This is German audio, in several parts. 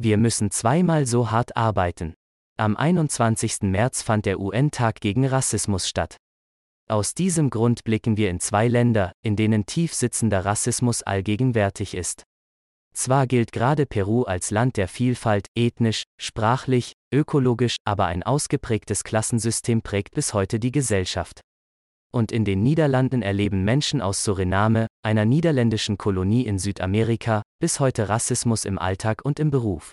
Wir müssen zweimal so hart arbeiten. Am 21. März fand der UN-Tag gegen Rassismus statt. Aus diesem Grund blicken wir in zwei Länder, in denen tief sitzender Rassismus allgegenwärtig ist. Zwar gilt gerade Peru als Land der Vielfalt, ethnisch, sprachlich, ökologisch, aber ein ausgeprägtes Klassensystem prägt bis heute die Gesellschaft. Und in den Niederlanden erleben Menschen aus Suriname, einer niederländischen Kolonie in Südamerika, bis heute Rassismus im Alltag und im Beruf.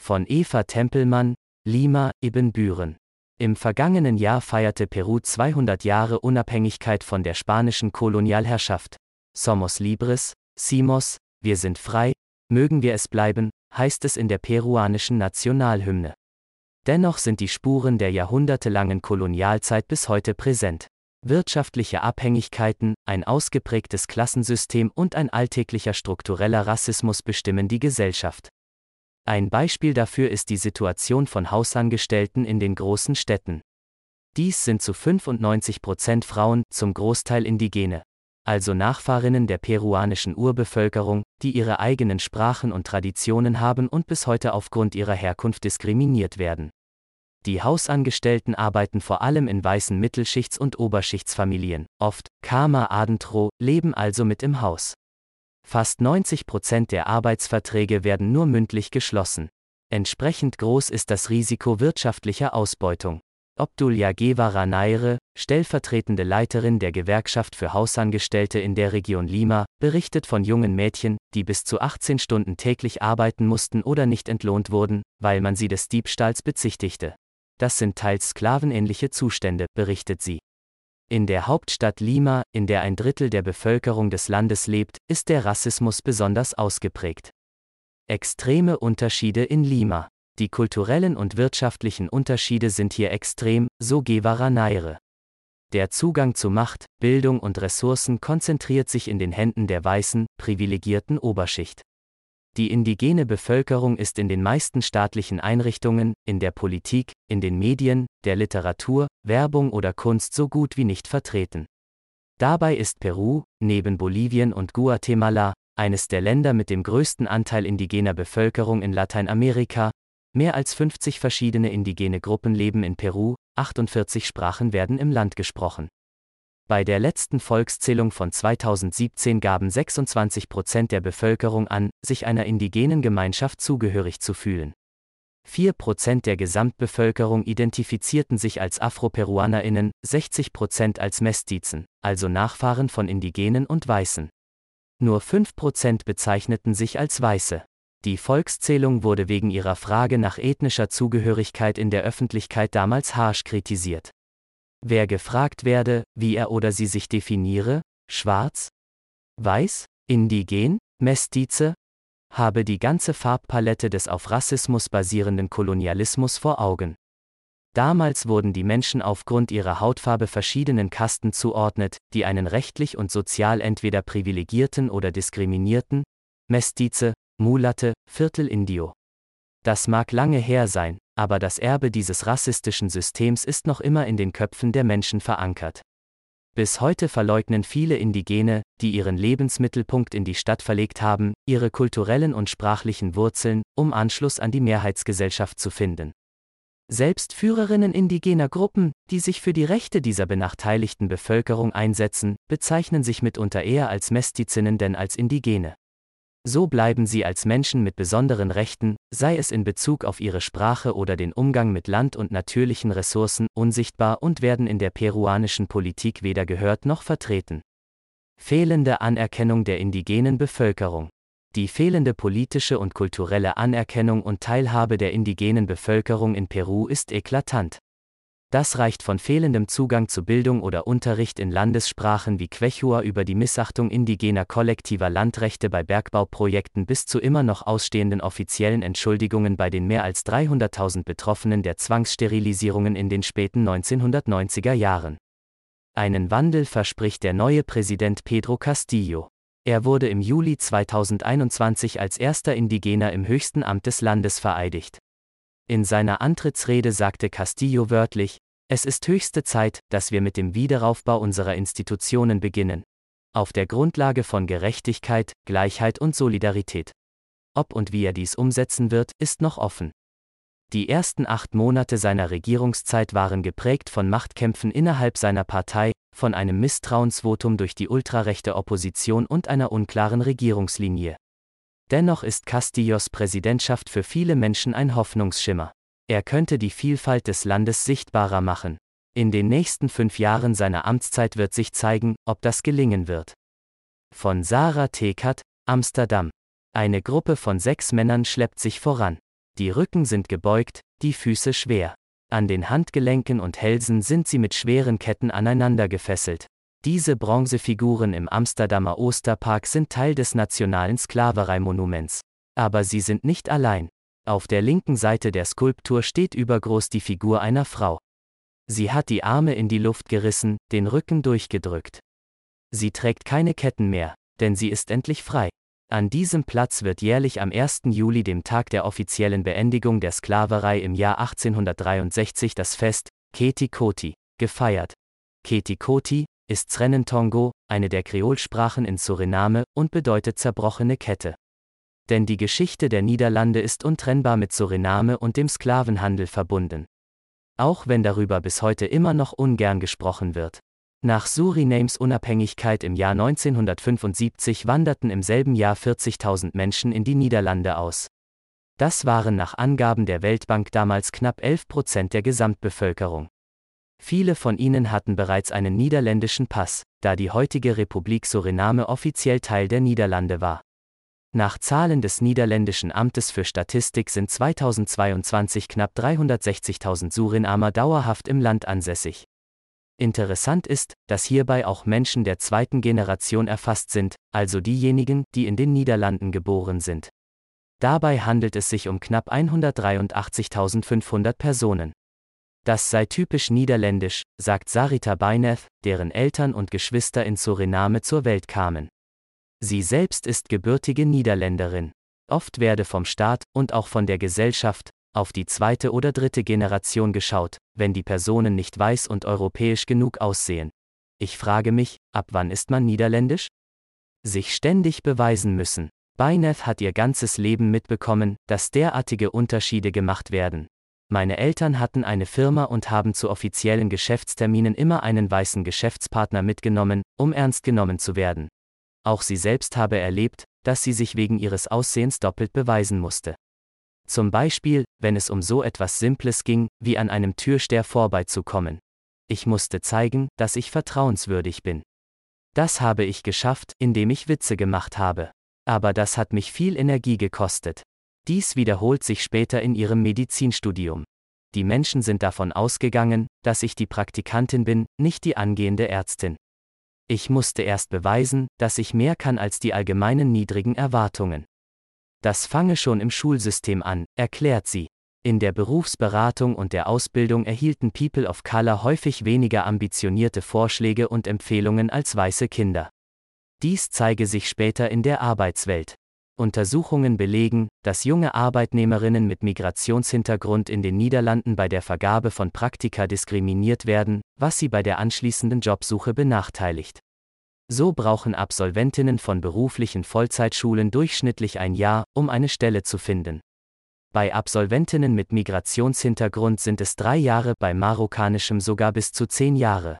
Von Eva Tempelmann, Lima, Ibbenbüren. Im vergangenen Jahr feierte Peru 200 Jahre Unabhängigkeit von der spanischen Kolonialherrschaft. Somos libres, Simos, wir sind frei, mögen wir es bleiben, heißt es in der peruanischen Nationalhymne. Dennoch sind die Spuren der jahrhundertelangen Kolonialzeit bis heute präsent. Wirtschaftliche Abhängigkeiten, ein ausgeprägtes Klassensystem und ein alltäglicher struktureller Rassismus bestimmen die Gesellschaft. Ein Beispiel dafür ist die Situation von Hausangestellten in den großen Städten. Dies sind zu 95 Prozent Frauen, zum Großteil Indigene, also Nachfahrinnen der peruanischen Urbevölkerung, die ihre eigenen Sprachen und Traditionen haben und bis heute aufgrund ihrer Herkunft diskriminiert werden. Die Hausangestellten arbeiten vor allem in weißen Mittelschichts- und Oberschichtsfamilien, oft, Kama Adentro, leben also mit im Haus. Fast 90 Prozent der Arbeitsverträge werden nur mündlich geschlossen. Entsprechend groß ist das Risiko wirtschaftlicher Ausbeutung. Obdulja Guevara Naire, stellvertretende Leiterin der Gewerkschaft für Hausangestellte in der Region Lima, berichtet von jungen Mädchen, die bis zu 18 Stunden täglich arbeiten mussten oder nicht entlohnt wurden, weil man sie des Diebstahls bezichtigte. Das sind teils sklavenähnliche Zustände, berichtet sie. In der Hauptstadt Lima, in der ein Drittel der Bevölkerung des Landes lebt, ist der Rassismus besonders ausgeprägt. Extreme Unterschiede in Lima. Die kulturellen und wirtschaftlichen Unterschiede sind hier extrem, so Guevara Naire. Der Zugang zu Macht, Bildung und Ressourcen konzentriert sich in den Händen der weißen, privilegierten Oberschicht. Die indigene Bevölkerung ist in den meisten staatlichen Einrichtungen, in der Politik, in den Medien, der Literatur, Werbung oder Kunst so gut wie nicht vertreten. Dabei ist Peru, neben Bolivien und Guatemala, eines der Länder mit dem größten Anteil indigener Bevölkerung in Lateinamerika, mehr als 50 verschiedene indigene Gruppen leben in Peru, 48 Sprachen werden im Land gesprochen. Bei der letzten Volkszählung von 2017 gaben 26 Prozent der Bevölkerung an, sich einer indigenen Gemeinschaft zugehörig zu fühlen. 4 Prozent der Gesamtbevölkerung identifizierten sich als Afroperuanerinnen, 60 Prozent als Mestizen, also Nachfahren von Indigenen und Weißen. Nur 5 Prozent bezeichneten sich als Weiße. Die Volkszählung wurde wegen ihrer Frage nach ethnischer Zugehörigkeit in der Öffentlichkeit damals harsch kritisiert. Wer gefragt werde, wie er oder sie sich definiere, schwarz, weiß, indigen, mestize, habe die ganze Farbpalette des auf Rassismus basierenden Kolonialismus vor Augen. Damals wurden die Menschen aufgrund ihrer Hautfarbe verschiedenen Kasten zuordnet, die einen rechtlich und sozial entweder privilegierten oder diskriminierten, Mestize, Mulatte, Viertel Indio. Das mag lange her sein, aber das Erbe dieses rassistischen Systems ist noch immer in den Köpfen der Menschen verankert. Bis heute verleugnen viele Indigene, die ihren Lebensmittelpunkt in die Stadt verlegt haben, ihre kulturellen und sprachlichen Wurzeln, um Anschluss an die Mehrheitsgesellschaft zu finden. Selbst Führerinnen indigener Gruppen, die sich für die Rechte dieser benachteiligten Bevölkerung einsetzen, bezeichnen sich mitunter eher als Mestizinnen denn als Indigene. So bleiben sie als Menschen mit besonderen Rechten, sei es in Bezug auf ihre Sprache oder den Umgang mit Land und natürlichen Ressourcen, unsichtbar und werden in der peruanischen Politik weder gehört noch vertreten. Fehlende Anerkennung der indigenen Bevölkerung. Die fehlende politische und kulturelle Anerkennung und Teilhabe der indigenen Bevölkerung in Peru ist eklatant. Das reicht von fehlendem Zugang zu Bildung oder Unterricht in Landessprachen wie Quechua über die Missachtung indigener kollektiver Landrechte bei Bergbauprojekten bis zu immer noch ausstehenden offiziellen Entschuldigungen bei den mehr als 300.000 Betroffenen der Zwangssterilisierungen in den späten 1990er Jahren. Einen Wandel verspricht der neue Präsident Pedro Castillo. Er wurde im Juli 2021 als erster Indigener im höchsten Amt des Landes vereidigt. In seiner Antrittsrede sagte Castillo wörtlich, es ist höchste Zeit, dass wir mit dem Wiederaufbau unserer Institutionen beginnen. Auf der Grundlage von Gerechtigkeit, Gleichheit und Solidarität. ob und wie er dies umsetzen wird, ist noch offen. Die ersten acht Monate seiner Regierungszeit waren geprägt von Machtkämpfen innerhalb seiner Partei, von einem Misstrauensvotum durch die ultrarechte Opposition und einer unklaren Regierungslinie. Dennoch ist Castillos Präsidentschaft für viele Menschen ein Hoffnungsschimmer. Er könnte die Vielfalt des Landes sichtbarer machen. In den nächsten fünf Jahren seiner Amtszeit wird sich zeigen, ob das gelingen wird. Von Sarah Tekat, Amsterdam. Eine Gruppe von sechs Männern schleppt sich voran. Die Rücken sind gebeugt, die Füße schwer. An den Handgelenken und Hälsen sind sie mit schweren Ketten aneinander gefesselt. Diese Bronzefiguren im Amsterdamer Osterpark sind Teil des nationalen Sklavereimonuments. Aber sie sind nicht allein. Auf der linken Seite der Skulptur steht übergroß die Figur einer Frau. Sie hat die Arme in die Luft gerissen, den Rücken durchgedrückt. Sie trägt keine Ketten mehr, denn sie ist endlich frei. An diesem Platz wird jährlich am 1. Juli, dem Tag der offiziellen Beendigung der Sklaverei im Jahr 1863, das Fest Keti Koti gefeiert. Keti Koti ist Srenentongo, eine der Kreolsprachen in Suriname, und bedeutet zerbrochene Kette. Denn die Geschichte der Niederlande ist untrennbar mit Suriname und dem Sklavenhandel verbunden. Auch wenn darüber bis heute immer noch ungern gesprochen wird. Nach Surinames Unabhängigkeit im Jahr 1975 wanderten im selben Jahr 40.000 Menschen in die Niederlande aus. Das waren nach Angaben der Weltbank damals knapp 11 Prozent der Gesamtbevölkerung. Viele von ihnen hatten bereits einen niederländischen Pass, da die heutige Republik Suriname offiziell Teil der Niederlande war. Nach Zahlen des Niederländischen Amtes für Statistik sind 2022 knapp 360.000 Surinamer dauerhaft im Land ansässig. Interessant ist, dass hierbei auch Menschen der zweiten Generation erfasst sind, also diejenigen, die in den Niederlanden geboren sind. Dabei handelt es sich um knapp 183.500 Personen. Das sei typisch niederländisch, sagt Sarita Beineth, deren Eltern und Geschwister in Suriname zur Welt kamen. Sie selbst ist gebürtige Niederländerin. Oft werde vom Staat und auch von der Gesellschaft auf die zweite oder dritte Generation geschaut, wenn die Personen nicht weiß und europäisch genug aussehen. Ich frage mich, ab wann ist man niederländisch? Sich ständig beweisen müssen. Beineth hat ihr ganzes Leben mitbekommen, dass derartige Unterschiede gemacht werden. Meine Eltern hatten eine Firma und haben zu offiziellen Geschäftsterminen immer einen weißen Geschäftspartner mitgenommen, um ernst genommen zu werden. Auch sie selbst habe erlebt, dass sie sich wegen ihres Aussehens doppelt beweisen musste. Zum Beispiel, wenn es um so etwas Simples ging, wie an einem Türsteher vorbeizukommen. Ich musste zeigen, dass ich vertrauenswürdig bin. Das habe ich geschafft, indem ich Witze gemacht habe. Aber das hat mich viel Energie gekostet. Dies wiederholt sich später in ihrem Medizinstudium. Die Menschen sind davon ausgegangen, dass ich die Praktikantin bin, nicht die angehende Ärztin. Ich musste erst beweisen, dass ich mehr kann als die allgemeinen niedrigen Erwartungen. Das fange schon im Schulsystem an, erklärt sie. In der Berufsberatung und der Ausbildung erhielten People of Color häufig weniger ambitionierte Vorschläge und Empfehlungen als weiße Kinder. Dies zeige sich später in der Arbeitswelt. Untersuchungen belegen, dass junge Arbeitnehmerinnen mit Migrationshintergrund in den Niederlanden bei der Vergabe von Praktika diskriminiert werden, was sie bei der anschließenden Jobsuche benachteiligt. So brauchen Absolventinnen von beruflichen Vollzeitschulen durchschnittlich ein Jahr, um eine Stelle zu finden. Bei Absolventinnen mit Migrationshintergrund sind es drei Jahre, bei marokkanischem sogar bis zu zehn Jahre.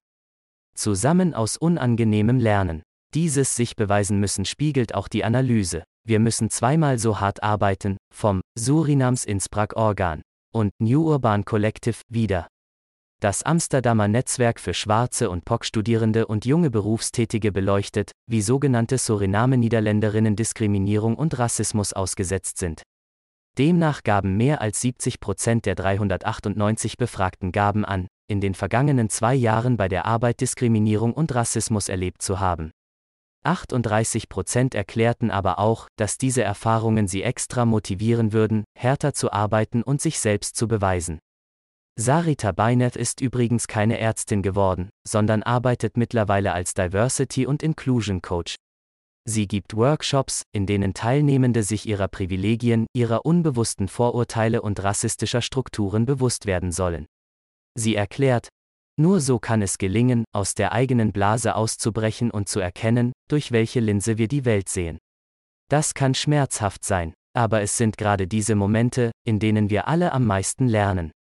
Zusammen aus unangenehmem Lernen. Dieses sich beweisen müssen spiegelt auch die Analyse. Wir müssen zweimal so hart arbeiten, vom Surinams Innsbruck Organ und New Urban Collective wieder. Das Amsterdamer Netzwerk für schwarze und POC-Studierende und junge Berufstätige beleuchtet, wie sogenannte Suriname-Niederländerinnen Diskriminierung und Rassismus ausgesetzt sind. Demnach gaben mehr als 70 Prozent der 398 Befragten gaben an, in den vergangenen zwei Jahren bei der Arbeit Diskriminierung und Rassismus erlebt zu haben. 38 Prozent erklärten aber auch, dass diese Erfahrungen sie extra motivieren würden, härter zu arbeiten und sich selbst zu beweisen. Sarita Beineth ist übrigens keine Ärztin geworden, sondern arbeitet mittlerweile als Diversity und Inclusion Coach. Sie gibt Workshops, in denen Teilnehmende sich ihrer Privilegien, ihrer unbewussten Vorurteile und rassistischer Strukturen bewusst werden sollen. Sie erklärt, nur so kann es gelingen, aus der eigenen Blase auszubrechen und zu erkennen, durch welche Linse wir die Welt sehen. Das kann schmerzhaft sein, Aber es sind gerade diese Momente, in denen wir alle am meisten lernen.